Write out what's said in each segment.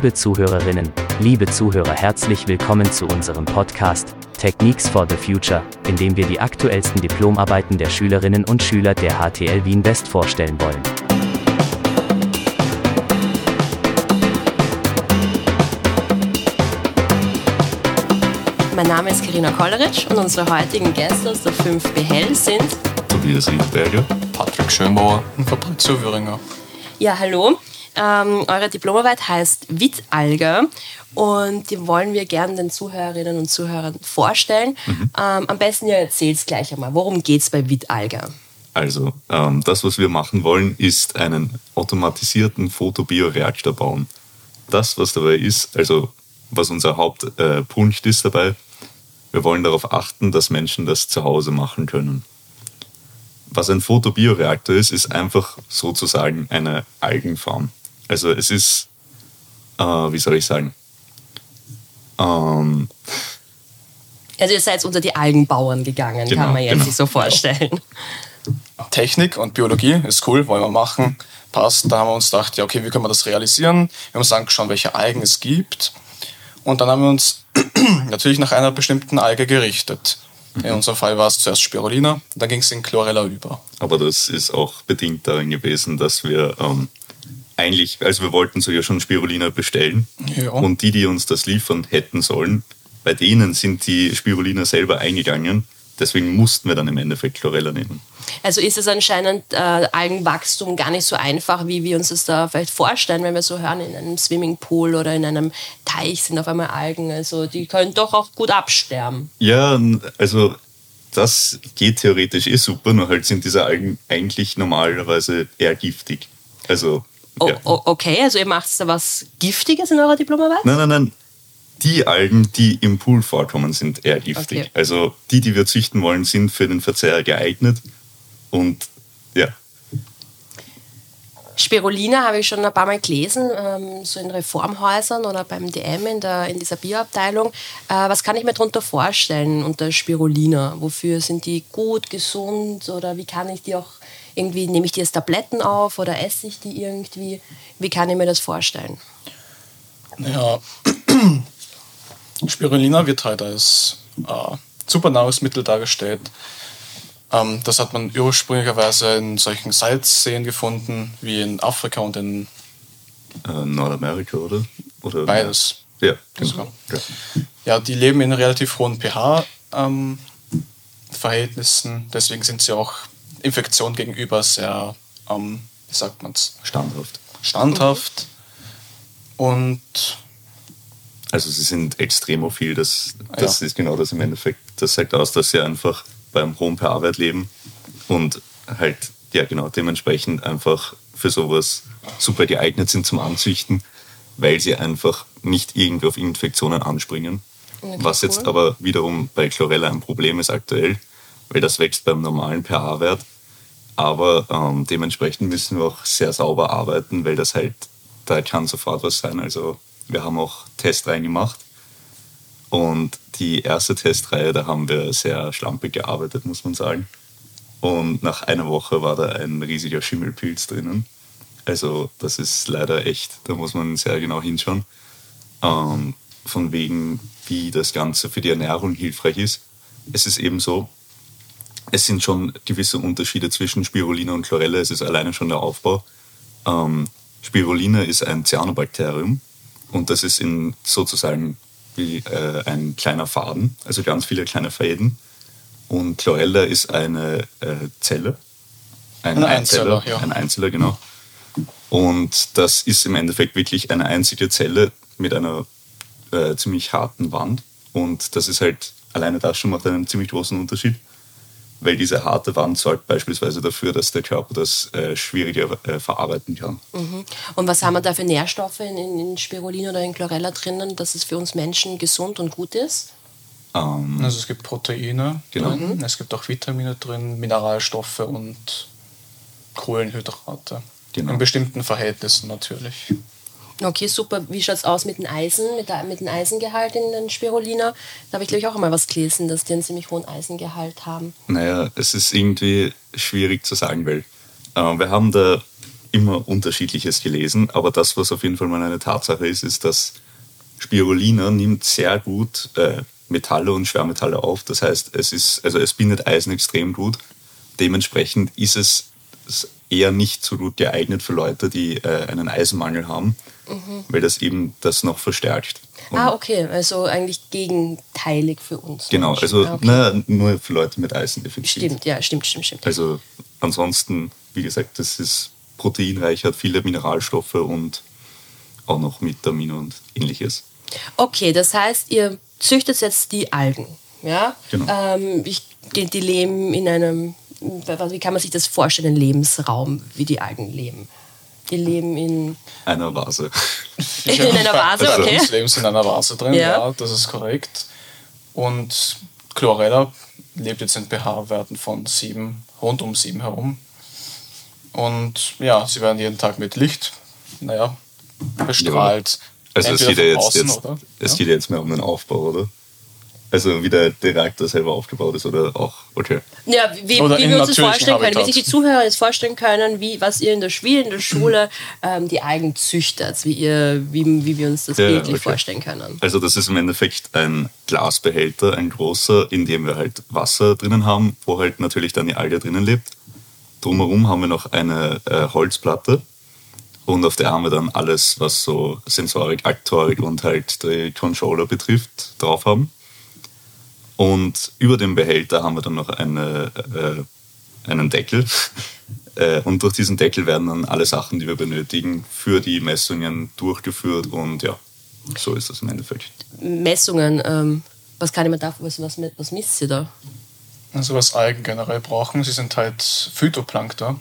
Liebe Zuhörerinnen, liebe Zuhörer, herzlich willkommen zu unserem Podcast Techniques for the Future, in dem wir die aktuellsten Diplomarbeiten der Schülerinnen und Schüler der HTL Wien West vorstellen wollen. Mein Name ist Karina Kolleritsch und unsere heutigen Gäste aus der 5B Hell sind Tobias Riedberger, Patrick Schönbauer und Fabrizio Würinger. Ja, hallo. Ähm, eure Diplomarbeit heißt Wittalge und die wollen wir gerne den Zuhörerinnen und Zuhörern vorstellen. Ähm, am besten ihr erzählt es gleich einmal. Worum geht es bei Wittalge? Also, ähm, das, was wir machen wollen, ist einen automatisierten Photobioreaktor bauen. Das, was dabei ist, also was unser Hauptpunkt äh, ist dabei, wir wollen darauf achten, dass Menschen das zu Hause machen können. Was ein Photobioreaktor ist, ist einfach sozusagen eine Algenfarm. Also es ist, äh, wie soll ich sagen, ähm, Also ihr seid unter die Algenbauern gegangen, Genau, kann man jetzt genau. sich so vorstellen. Technik und Biologie ist cool, wollen wir machen. Passt. Da haben wir uns gedacht, ja, okay, wie können wir das realisieren? Wir haben uns angeschaut, welche Algen es gibt. Und dann haben wir uns natürlich nach einer bestimmten Alge gerichtet. In unserem Fall war es zuerst Spirulina, dann ging es in Chlorella über. Aber das ist auch bedingt darin gewesen, dass wir ähm, eigentlich, also wir wollten so ja schon Spirulina bestellen. Ja. Und die, die uns das liefern hätten sollen, bei denen sind die Spirulina selber eingegangen. Deswegen mussten wir dann im Endeffekt Chlorella nehmen. Also ist es anscheinend äh, Algenwachstum gar nicht so einfach, wie wir uns das da vielleicht vorstellen, wenn wir so hören, in einem Swimmingpool oder in einem Teich sind auf einmal Algen. Also die können doch auch gut absterben. Ja, also das geht theoretisch eh super, nur halt sind diese Algen eigentlich normalerweise eher giftig. Also, O ja. o- okay, also ihr macht da was Giftiges in eurer Diplomarbeit? Nein, nein, nein. Die Algen, die im Pool vorkommen, sind eher giftig. Okay. Also die, die wir züchten wollen, sind für den Verzehr geeignet. Und ja, Spirulina habe ich schon ein paar Mal gelesen, ähm, so in Reformhäusern oder beim DM in, der, in dieser Bioabteilung. Äh, was kann ich mir darunter vorstellen unter Spirulina? Wofür sind die gut, gesund oder wie kann ich die auch irgendwie, nehme ich die als Tabletten auf oder esse ich die irgendwie? Wie kann ich mir das vorstellen? Ja, Spirulina wird halt als äh, Supernahrungsmittel dargestellt. Ähm, das hat man ursprünglicherweise in solchen Salzseen gefunden, wie in Afrika und in äh, Nordamerika, oder? oder beides. Ja, Das genau. war- Ja, die leben in relativ hohen pH-Verhältnissen, deswegen sind sie auch Infektion gegenüber sehr, ähm, wie sagt man's, Standhaft. standhaft. Und Also sie sind extremophil, das, das Ja. ist genau das im Endeffekt. Das sagt aus, dass sie einfach beim hohen pH-Wert leben und halt, ja genau, dementsprechend einfach für sowas super geeignet sind zum Anzüchten, weil sie einfach nicht irgendwie auf Infektionen anspringen. Was jetzt cool. aber wiederum bei Chlorella ein Problem ist aktuell, weil das wächst beim normalen pH-Wert. Aber ähm, dementsprechend müssen wir auch sehr sauber arbeiten, weil das halt, da kann sofort was sein. Also wir haben auch Testreihen gemacht. Und die erste Testreihe, da haben wir sehr schlampig gearbeitet, muss man sagen. Und nach einer Woche war da ein riesiger Schimmelpilz drinnen. Also das ist leider echt, da muss man sehr genau hinschauen. Ähm, von wegen, wie das Ganze für die Ernährung hilfreich ist. Es ist eben so, es sind schon gewisse Unterschiede zwischen Spirulina und Chlorella. Es ist alleine schon der Aufbau. Ähm, Spirulina ist ein Cyanobakterium und das ist in sozusagen wie äh, ein kleiner Faden, also ganz viele kleine Fäden. Und Chlorella ist eine äh, Zelle. Ein Einzeller, ja. Ein Einzeller, genau. Und das ist im Endeffekt wirklich eine einzige Zelle mit einer äh, ziemlich harten Wand. Und das ist halt, alleine das schon macht einen ziemlich großen Unterschied, weil diese harte Wand sorgt beispielsweise dafür, dass der Körper das äh, schwieriger äh, verarbeiten kann. Und was haben wir da für Nährstoffe in, in, in Spirulina oder in Chlorella drinnen, dass es für uns Menschen gesund und gut ist? Ähm, Also es gibt Proteine Genau. drin, es gibt auch Vitamine drin, Mineralstoffe und Kohlenhydrate. Genau. In bestimmten Verhältnissen natürlich. Okay, super. Wie schaut es aus mit dem Eisen, mit, der, mit dem Eisengehalt in den Spirulina? Da habe ich, glaube ich, auch einmal was gelesen, dass die einen ziemlich hohen Eisengehalt haben. Naja, es ist irgendwie schwierig zu sagen, weil äh, wir haben da immer Unterschiedliches gelesen, aber das, was auf jeden Fall mal eine Tatsache ist, ist, dass Spirulina nimmt sehr gut äh, Metalle und Schwermetalle auf. Das heißt, es ist, also es bindet Eisen extrem gut. Dementsprechend ist es eher nicht so gut geeignet für Leute, die äh, einen Eisenmangel haben, mhm. weil das eben das noch verstärkt. Und ah, okay, also eigentlich gegenteilig für uns. Genau, also ah, okay. na, nur für Leute mit Eisendefizit. Stimmt, ja, stimmt, stimmt, stimmt. Also ansonsten, wie gesagt, das ist proteinreich, hat viele Mineralstoffe und auch noch Vitamine und ähnliches. Okay, das heißt, ihr züchtet jetzt die Algen. Ja? Genau. Ähm, ich, die, die leben in einem, wie kann man sich das vorstellen, Lebensraum, wie die Algen leben? Die leben in einer Vase. in einer Vase, also, okay. Also, leben sie in einer Vase drin, ja. ja, das ist korrekt. Und Chlorella lebt jetzt in pH-Werten von 7, rund um 7 herum. Und ja, sie werden jeden Tag mit Licht, naja, bestrahlt. Also es geht, ja jetzt, jetzt, es geht ja jetzt mehr um den Aufbau, oder? Also wie der, der Reaktor selber aufgebaut ist oder auch, okay. Ja, wie, wie wir uns das vorstellen können, wie sich die Zuhörer jetzt vorstellen können, wie, was ihr in der, Schule, in der Schule ähm, die Eigen züchtet, wie, ihr, wie, wie wir uns das ja, bildlich okay. vorstellen können. Also das ist im Endeffekt ein Glasbehälter, ein großer, in dem wir halt Wasser drinnen haben, wo halt natürlich dann die Alge drinnen lebt. Drumherum haben wir noch eine äh, Holzplatte, und auf der haben wir dann alles, was so Sensorik, Aktorik und halt die Controller betrifft, drauf haben. Und über dem Behälter haben wir dann noch eine, äh, einen Deckel. äh, und durch diesen Deckel werden dann alle Sachen, die wir benötigen, für die Messungen durchgeführt. Und ja, so ist das im Endeffekt. Messungen, ähm, was kann ich mir da, was, was, was misst ihr da? Also was Algen generell brauchen, sie sind halt Phytoplankton.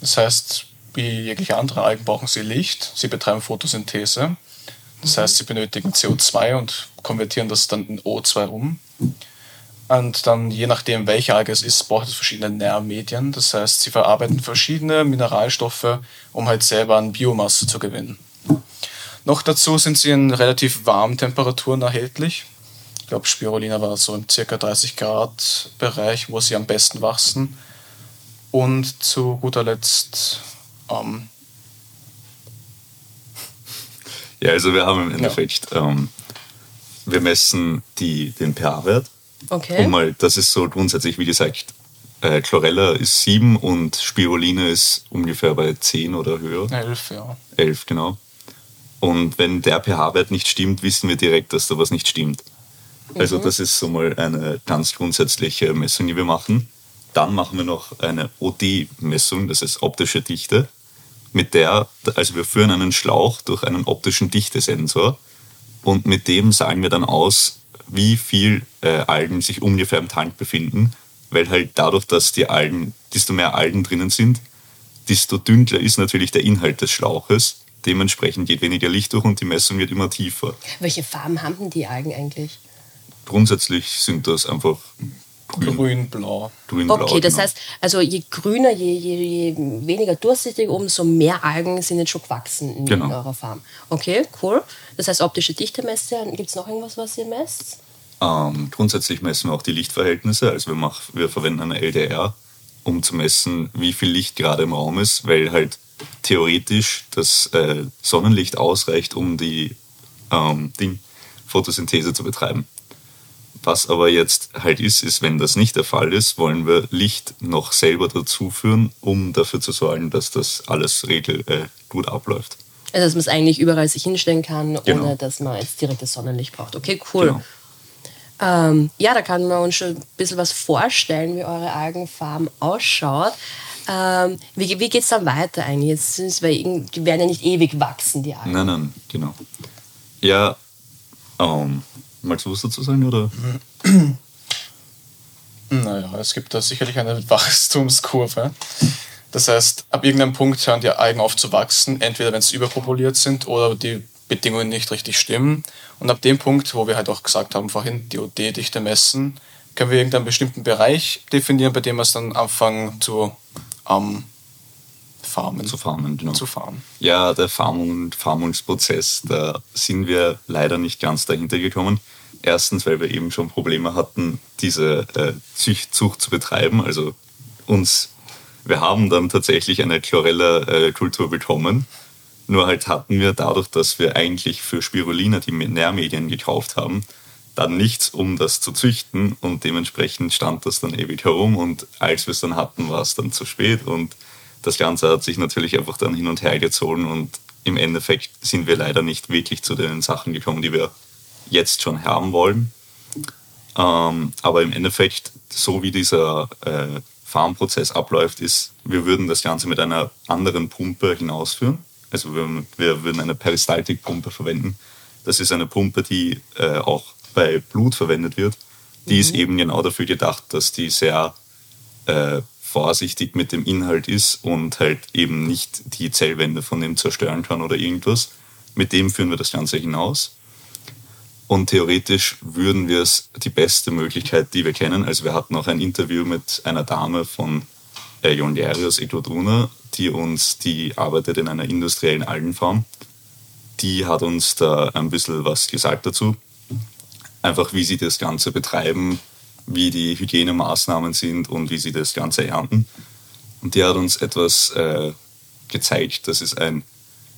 Das heißt, wie jegliche andere Algen brauchen sie Licht. Sie betreiben Photosynthese. Das heißt, sie benötigen CO2 und konvertieren das dann in O2 um. Und dann, je nachdem, welche Alge es ist, braucht es verschiedene Nährmedien. Das heißt, sie verarbeiten verschiedene Mineralstoffe, um halt selber an Biomasse zu gewinnen. Noch dazu sind sie in relativ warmen Temperaturen erhältlich. Ich glaube, Spirulina war so im ca. 30 Grad Bereich, wo sie am besten wachsen. Und zu guter Letzt ähm, ja, also wir haben im Endeffekt, ja. ähm, wir messen die, den pH-Wert. Okay. Und mal, das ist so grundsätzlich, wie gesagt, äh, Chlorella ist 7 und Spirulina ist ungefähr bei 10 oder höher. 11, ja. 11, genau. Und wenn der pH-Wert nicht stimmt, wissen wir direkt, dass da was nicht stimmt. Also mhm. das ist so mal eine ganz grundsätzliche Messung, die wir machen. Dann machen wir noch eine OD-Messung, das ist optische Dichte mit der, also wir führen einen Schlauch durch einen optischen Dichtesensor und mit dem sagen wir dann aus, wie viel äh, Algen sich ungefähr im Tank befinden, weil halt dadurch, dass die Algen, desto mehr Algen drinnen sind, desto dünkler ist natürlich der Inhalt des Schlauches. Dementsprechend geht weniger Licht durch und die Messung wird immer tiefer. Welche Farben haben denn die Algen eigentlich? Grundsätzlich sind das einfach Grün-blau. Grün, okay, das genau. heißt, also je grüner, je, je, je, weniger durchsichtig, umso mehr Algen sind jetzt schon gewachsen in, genau. in eurer Farm. Okay, cool. Das heißt, optische Dichte messt ihr. Gibt es noch irgendwas, was ihr messt? Ähm, grundsätzlich messen wir auch die Lichtverhältnisse. Also wir, mach, wir verwenden eine LDR, um zu messen, wie viel Licht gerade im Raum ist, weil halt theoretisch das äh, Sonnenlicht ausreicht, um die ähm, Ding, Photosynthese zu betreiben. Was aber jetzt halt ist, ist, wenn das nicht der Fall ist, wollen wir Licht noch selber dazuführen, um dafür zu sorgen, dass das alles regel, äh, gut abläuft. Also dass man es eigentlich überall sich hinstellen kann, genau. ohne dass man jetzt direktes Sonnenlicht braucht. Okay, cool. Genau. Ähm, ja, da kann man uns schon ein bisschen was vorstellen, wie eure Algenfarm ausschaut. Ähm, wie wie geht es dann weiter eigentlich? Jetzt sind's, weil die werden ja nicht ewig wachsen, die Algen. Nein, nein, genau. Ja, ähm, Magst du was dazu sagen? Oder? Naja, es gibt da sicherlich eine Wachstumskurve. Das heißt, ab irgendeinem Punkt hören die Algen auf zu wachsen, entweder wenn sie überpopuliert sind oder die Bedingungen nicht richtig stimmen. Und ab dem Punkt, wo wir halt auch gesagt haben vorhin, die OD-Dichte messen, können wir irgendeinen bestimmten Bereich definieren, bei dem wir es dann anfangen zu ähm, farmen. Zu farmen, genau. Zu farmen. Ja, der Farmung, Farmungsprozess, da sind wir leider nicht ganz dahinter gekommen. Erstens, weil wir eben schon Probleme hatten, diese äh, Zucht zu betreiben, also uns wir haben dann tatsächlich eine Chlorella-Kultur bekommen. Nur halt hatten wir dadurch, dass wir eigentlich für Spirulina die Nährmedien gekauft haben, dann nichts, um das zu züchten und dementsprechend stand das dann ewig herum und als wir es dann hatten, war es dann zu spät und das Ganze hat sich natürlich einfach dann hin und her gezogen und im Endeffekt sind wir leider nicht wirklich zu den Sachen gekommen, die wir jetzt schon haben wollen. Ähm, aber im Endeffekt, so wie dieser äh, Farmprozess abläuft, ist, wir würden das Ganze mit einer anderen Pumpe hinausführen. Also wir, wir würden eine Peristaltikpumpe verwenden. Das ist eine Pumpe, die äh, auch bei Blut verwendet wird. Die mhm. ist eben genau dafür gedacht, dass die sehr äh, vorsichtig mit dem Inhalt ist und halt eben nicht die Zellwände von dem zerstören kann oder irgendwas. Mit dem führen wir das Ganze hinaus. Und theoretisch würden wir es die beste Möglichkeit, die wir kennen. Also wir hatten auch ein Interview mit einer Dame von äh, Jonierius Equadruna, die uns, die arbeitet in einer industriellen Algenfarm. Die hat uns da ein bisschen was gesagt dazu. Einfach wie sie das Ganze betreiben, wie die Hygienemaßnahmen sind und wie sie das Ganze ernten. Und die hat uns etwas äh, gezeigt. Das ist ein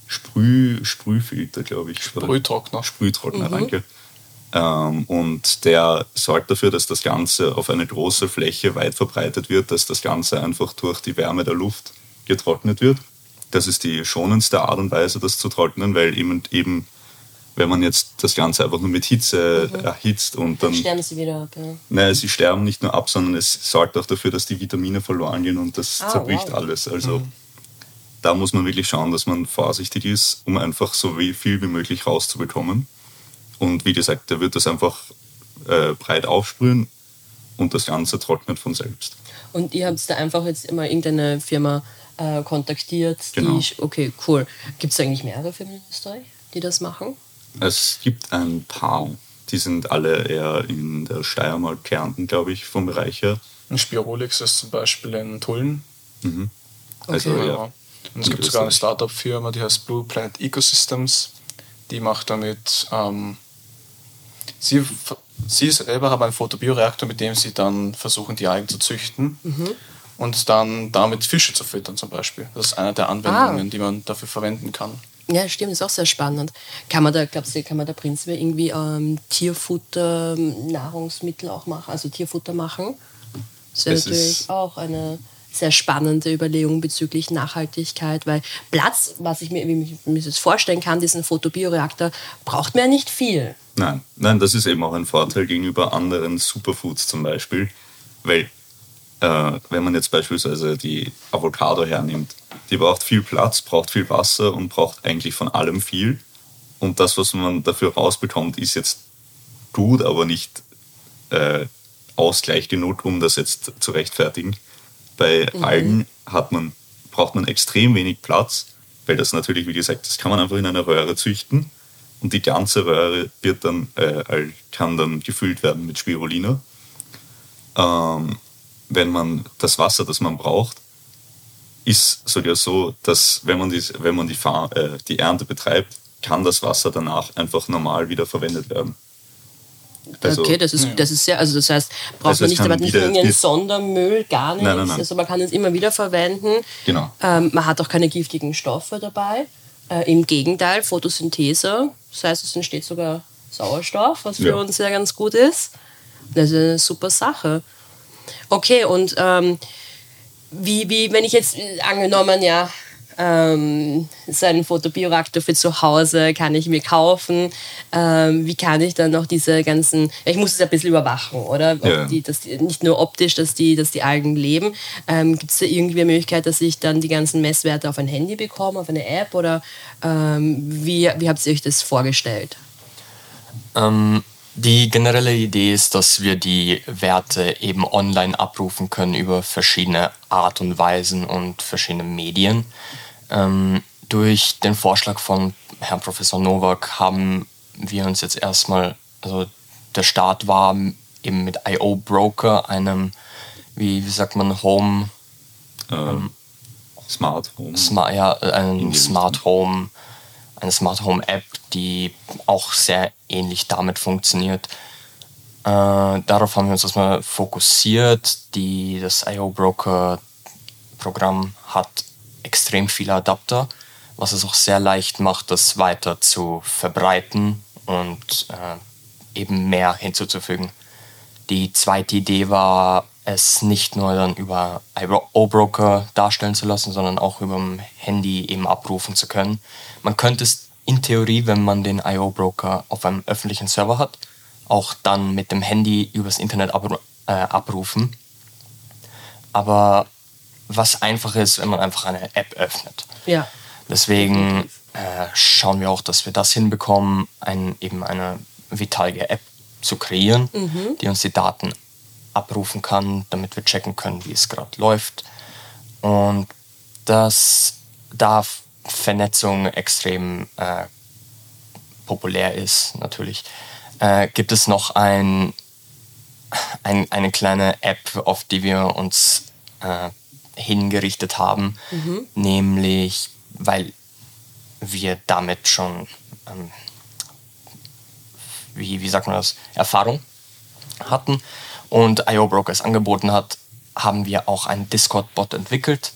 Sprüh, Sprühfilter, glaube ich. Sprühtrockner. Sprühtrockner, mhm. danke. Ähm, und der sorgt dafür, dass das Ganze auf eine große Fläche weit verbreitet wird, dass das Ganze einfach durch die Wärme der Luft getrocknet wird. Das ist die schonendste Art und Weise, das zu trocknen, weil eben, eben wenn man jetzt das Ganze einfach nur mit Hitze mhm. erhitzt und dann. Dann sterben sie wieder ab, ja. Nein, sie sterben nicht nur ab, sondern es sorgt auch dafür, dass die Vitamine verloren gehen und das ah, zerbricht wow. alles. Also mhm. da muss man wirklich schauen, dass man vorsichtig ist, um einfach so viel wie möglich rauszubekommen. Und wie gesagt, der wird das einfach äh, breit aufsprühen und das Ganze trocknet von selbst. Und ihr habt da einfach jetzt immer irgendeine Firma äh, kontaktiert, genau. die okay, cool. Gibt es eigentlich mehrere Firmen in Österreich, die das machen? Es gibt ein paar. Die sind alle eher in der Steiermark, Kärnten, glaube ich, vom Bereich her. Und Spirolix ist zum Beispiel in Tulln. Mhm. Also, okay. ja. Und es gibt sogar eine Startup-Firma, die heißt Blue Planet Ecosystems. Die macht damit ähm, Sie, sie selber haben einen Photobioreaktor, mit dem sie dann versuchen, die Algen zu züchten mhm. und dann damit Fische zu füttern zum Beispiel. Das ist eine der Anwendungen, ah. die man dafür verwenden kann. Ja, stimmt, ist auch sehr spannend. Kann man da, glaubst du, kann man da prinzipiell irgendwie ähm, Tierfutter, Nahrungsmittel auch machen, also Tierfutter machen? Das wäre natürlich auch eine sehr spannende Überlegung bezüglich Nachhaltigkeit, weil Platz, was ich mir, wie ich mir das vorstellen kann, diesen Photobioreaktor, braucht mir ja nicht viel. Nein, nein, das ist eben auch ein Vorteil gegenüber anderen Superfoods zum Beispiel, weil äh, wenn man jetzt beispielsweise die Avocado hernimmt, die braucht viel Platz, braucht viel Wasser und braucht eigentlich von allem viel. Und das, was man dafür rausbekommt, ist jetzt gut, aber nicht äh, Ausgleich genug, um das jetzt zu rechtfertigen. Bei mhm. Algen hat man, braucht man extrem wenig Platz, weil das natürlich, wie gesagt, das kann man einfach in einer Röhre züchten und die ganze Röhre wird dann, äh, kann dann gefüllt werden mit Spirulina. Ähm, wenn man das Wasser, das man braucht, ist sogar so, dass wenn man die, wenn man die, Fahr äh, die Ernte betreibt, kann das Wasser danach einfach normal wieder verwendet werden. Also, okay, das ist, das ist sehr, also das heißt, braucht also man nicht, aber nicht irgendeinen Sondermüll, gar nichts. Nein, nein, nein. Also man kann es immer wieder verwenden. Genau. Ähm, man hat auch keine giftigen Stoffe dabei. Äh, Im Gegenteil, Photosynthese, das heißt, es entsteht sogar Sauerstoff, was für ja. uns ja ganz gut ist. Das ist eine super Sache. Okay, und ähm, wie, wie, wenn ich jetzt äh, angenommen, ja, ähm, so einen Fotobioreaktor für zu Hause kann ich mir kaufen. Ähm, wie kann ich dann noch diese ganzen, ich muss es ein bisschen überwachen, oder? Ja. Die, dass die, nicht nur optisch, dass die, dass die Algen leben. Ähm, Gibt es da irgendwie eine Möglichkeit, dass ich dann die ganzen Messwerte auf ein Handy bekomme, auf eine App? Oder ähm, wie, wie habt ihr euch das vorgestellt? Ähm, die generelle Idee ist, dass wir die Werte eben online abrufen können über verschiedene Art und Weisen und verschiedene Medien. Ähm, durch den Vorschlag von Herrn Professor Nowak haben wir uns jetzt erstmal, also der Start war eben mit IO Broker, einem, wie, wie sagt man, Home. Ähm, Smart Home. Smart, ja, ein Smart Home, eine Smart Home App, die auch sehr ähnlich damit funktioniert. Äh, darauf haben wir uns erstmal fokussiert. Die, das IO Broker Programm hat extrem viele Adapter, was es auch sehr leicht macht, das weiter zu verbreiten und äh, eben mehr hinzuzufügen. Die zweite Idee war, es nicht nur dann über O-Broker darstellen zu lassen, sondern auch über dem Handy eben abrufen zu können. Man könnte es in Theorie, wenn man den IO-Broker auf einem öffentlichen Server hat, auch dann mit dem Handy übers Internet abru äh, abrufen. Aber was einfach ist, wenn man einfach eine App öffnet. Ja. Deswegen äh, schauen wir auch, dass wir das hinbekommen, ein, eben eine Vitalia App zu kreieren, mhm. die uns die Daten abrufen kann, damit wir checken können, wie es gerade läuft. Und dass da Vernetzung extrem äh, populär ist, natürlich, äh, gibt es noch ein, ein, eine kleine App, auf die wir uns äh, hingerichtet haben, mhm. nämlich weil wir damit schon, ähm, wie, wie sagt man das, Erfahrung hatten und IO Brokers angeboten hat, haben wir auch einen Discord-Bot entwickelt,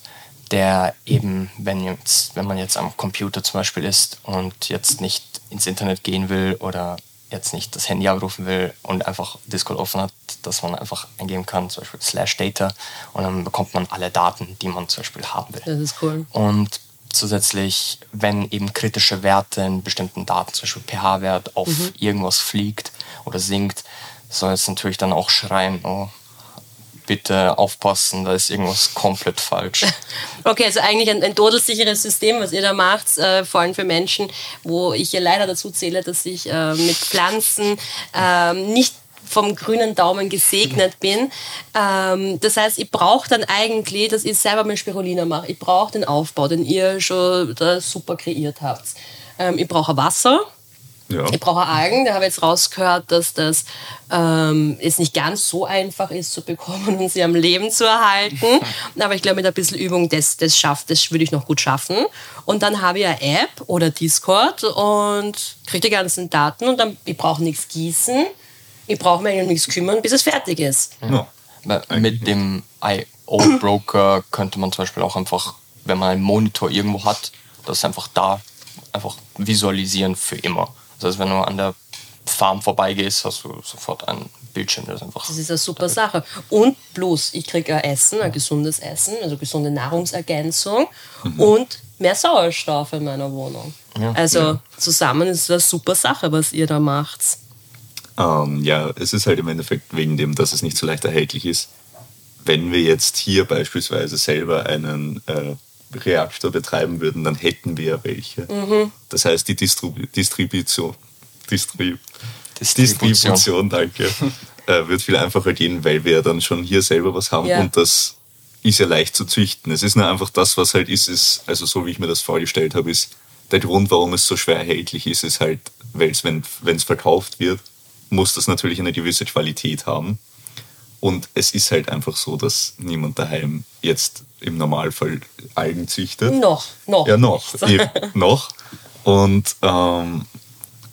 der eben, wenn, jetzt, wenn man jetzt am Computer zum Beispiel ist und jetzt nicht ins Internet gehen will oder jetzt nicht das Handy abrufen will und einfach Discord offen hat, dass man einfach eingeben kann, zum Beispiel slash data und dann bekommt man alle Daten, die man zum Beispiel haben will. Das ist cool. Und zusätzlich, wenn eben kritische Werte in bestimmten Daten, zum Beispiel pH-Wert, auf mhm. irgendwas fliegt oder sinkt, soll es natürlich dann auch schreien, oh, bitte aufpassen, da ist irgendwas komplett falsch. Okay, also eigentlich ein, ein todelsicheres System, was ihr da macht, äh, vor allem für Menschen, wo ich ja leider dazu zähle, dass ich äh, mit Pflanzen äh, nicht vom grünen Daumen gesegnet bin. Ähm, das heißt, ich brauche dann eigentlich, dass ich selber mit Spirulina mache, ich brauche den Aufbau, den ihr schon da super kreiert habt. Ähm, ich brauche Wasser, ja. Ich brauche Algen, da habe ich jetzt rausgehört, dass das ähm, es nicht ganz so einfach ist zu bekommen und sie am Leben zu erhalten. Aber ich glaube, mit ein bisschen Übung, das, das schafft, das würde ich noch gut schaffen. Und dann habe ich eine App oder Discord und kriege die ganzen Daten und dann, ich brauche nichts gießen, ich brauche mich um nichts kümmern, bis es fertig ist. Ja. Mit dem IO-Broker könnte man zum Beispiel auch einfach, wenn man einen Monitor irgendwo hat, das einfach da einfach visualisieren für immer. Das heißt, wenn du an der Farm vorbeigehst, hast du sofort einen Bildschirm. Das ist, einfach das ist eine super Sache. Und plus, ich kriege ein Essen, ein gesundes Essen, also gesunde Nahrungsergänzung mhm. und mehr Sauerstoff in meiner Wohnung. Ja, also ja. zusammen ist das eine super Sache, was ihr da macht. Ähm, ja, es ist halt im Endeffekt wegen dem, dass es nicht so leicht erhältlich ist. Wenn wir jetzt hier beispielsweise selber einen äh, Reaktor betreiben würden, dann hätten wir ja welche. Mhm. Das heißt, die Distribu Distribution, Distrib Distribution. Distribution, danke, äh, wird viel einfacher gehen, weil wir ja dann schon hier selber was haben ja. und das ist ja leicht zu züchten. Es ist nur einfach das, was halt ist, ist, also so wie ich mir das vorgestellt habe, ist der Grund, warum es so schwer erhältlich ist, ist halt, weil es, wenn es verkauft wird, muss das natürlich eine gewisse Qualität haben. Und es ist halt einfach so, dass niemand daheim jetzt im Normalfall Algen züchtet. Noch, noch. Ja, noch, eben, noch. Und ähm,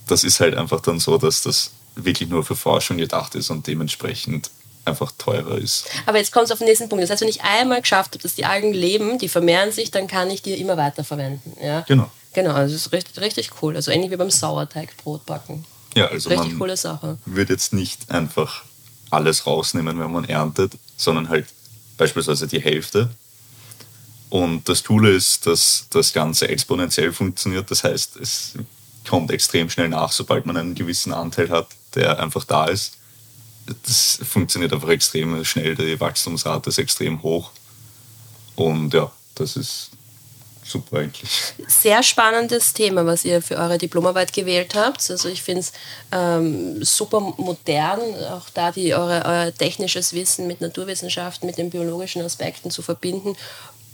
das ist halt einfach dann so, dass das wirklich nur für Forschung gedacht ist und dementsprechend einfach teurer ist. Aber jetzt kommt es auf den nächsten Punkt. Das heißt, wenn ich einmal geschafft habe, dass die Algen leben, die vermehren sich, dann kann ich die immer weiter verwenden. Ja? Genau. Genau, also das ist richtig, richtig cool. Also ähnlich wie beim Sauerteigbrot backen. Ja, also richtig man coole Sache. Wird jetzt nicht einfach alles rausnehmen, wenn man erntet, sondern halt beispielsweise die Hälfte. Und das Coole ist, dass das Ganze exponentiell funktioniert. Das heißt, es kommt extrem schnell nach, sobald man einen gewissen Anteil hat, der einfach da ist. Das funktioniert einfach extrem schnell. Die Wachstumsrate ist extrem hoch. Und ja, das ist super eigentlich. Sehr spannendes Thema, was ihr für eure Diplomarbeit gewählt habt. Also ich finde es ähm, super modern, auch da die, eure, euer technisches Wissen mit Naturwissenschaften, mit den biologischen Aspekten zu verbinden,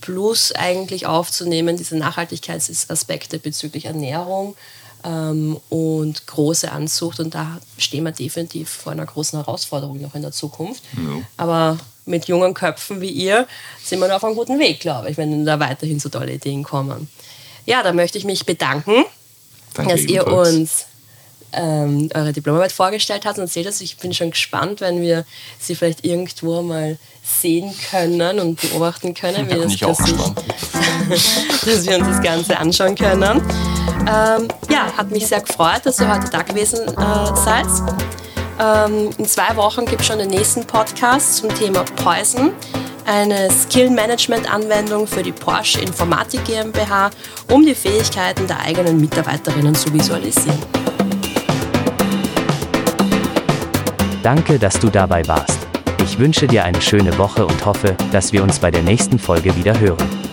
plus eigentlich aufzunehmen, diese Nachhaltigkeitsaspekte bezüglich Ernährung ähm, und große Anzucht. Und da stehen wir definitiv vor einer großen Herausforderung noch in der Zukunft. Ja. Aber mit jungen Köpfen wie ihr sind wir noch auf einem guten Weg, glaube ich, wenn da weiterhin so tolle Ideen kommen. Ja, da möchte ich mich bedanken, Danke dass ihr uns ähm, eure Diplomarbeit vorgestellt habt und erzählt hast. Ich bin schon gespannt, wenn wir sie vielleicht irgendwo mal sehen können und beobachten können, wie das ich passiert. gespannt. dass wir uns das Ganze anschauen können. Ähm, ja, hat mich sehr gefreut, dass ihr heute da gewesen äh, seid. Ähm, in zwei Wochen gibt es schon den nächsten Podcast zum Thema Poison, eine Skill-Management-Anwendung für die Porsche Informatik GmbH, um die Fähigkeiten der eigenen Mitarbeiterinnen zu visualisieren. Danke, dass du dabei warst. Ich wünsche dir eine schöne Woche und hoffe, dass wir uns bei der nächsten Folge wieder hören.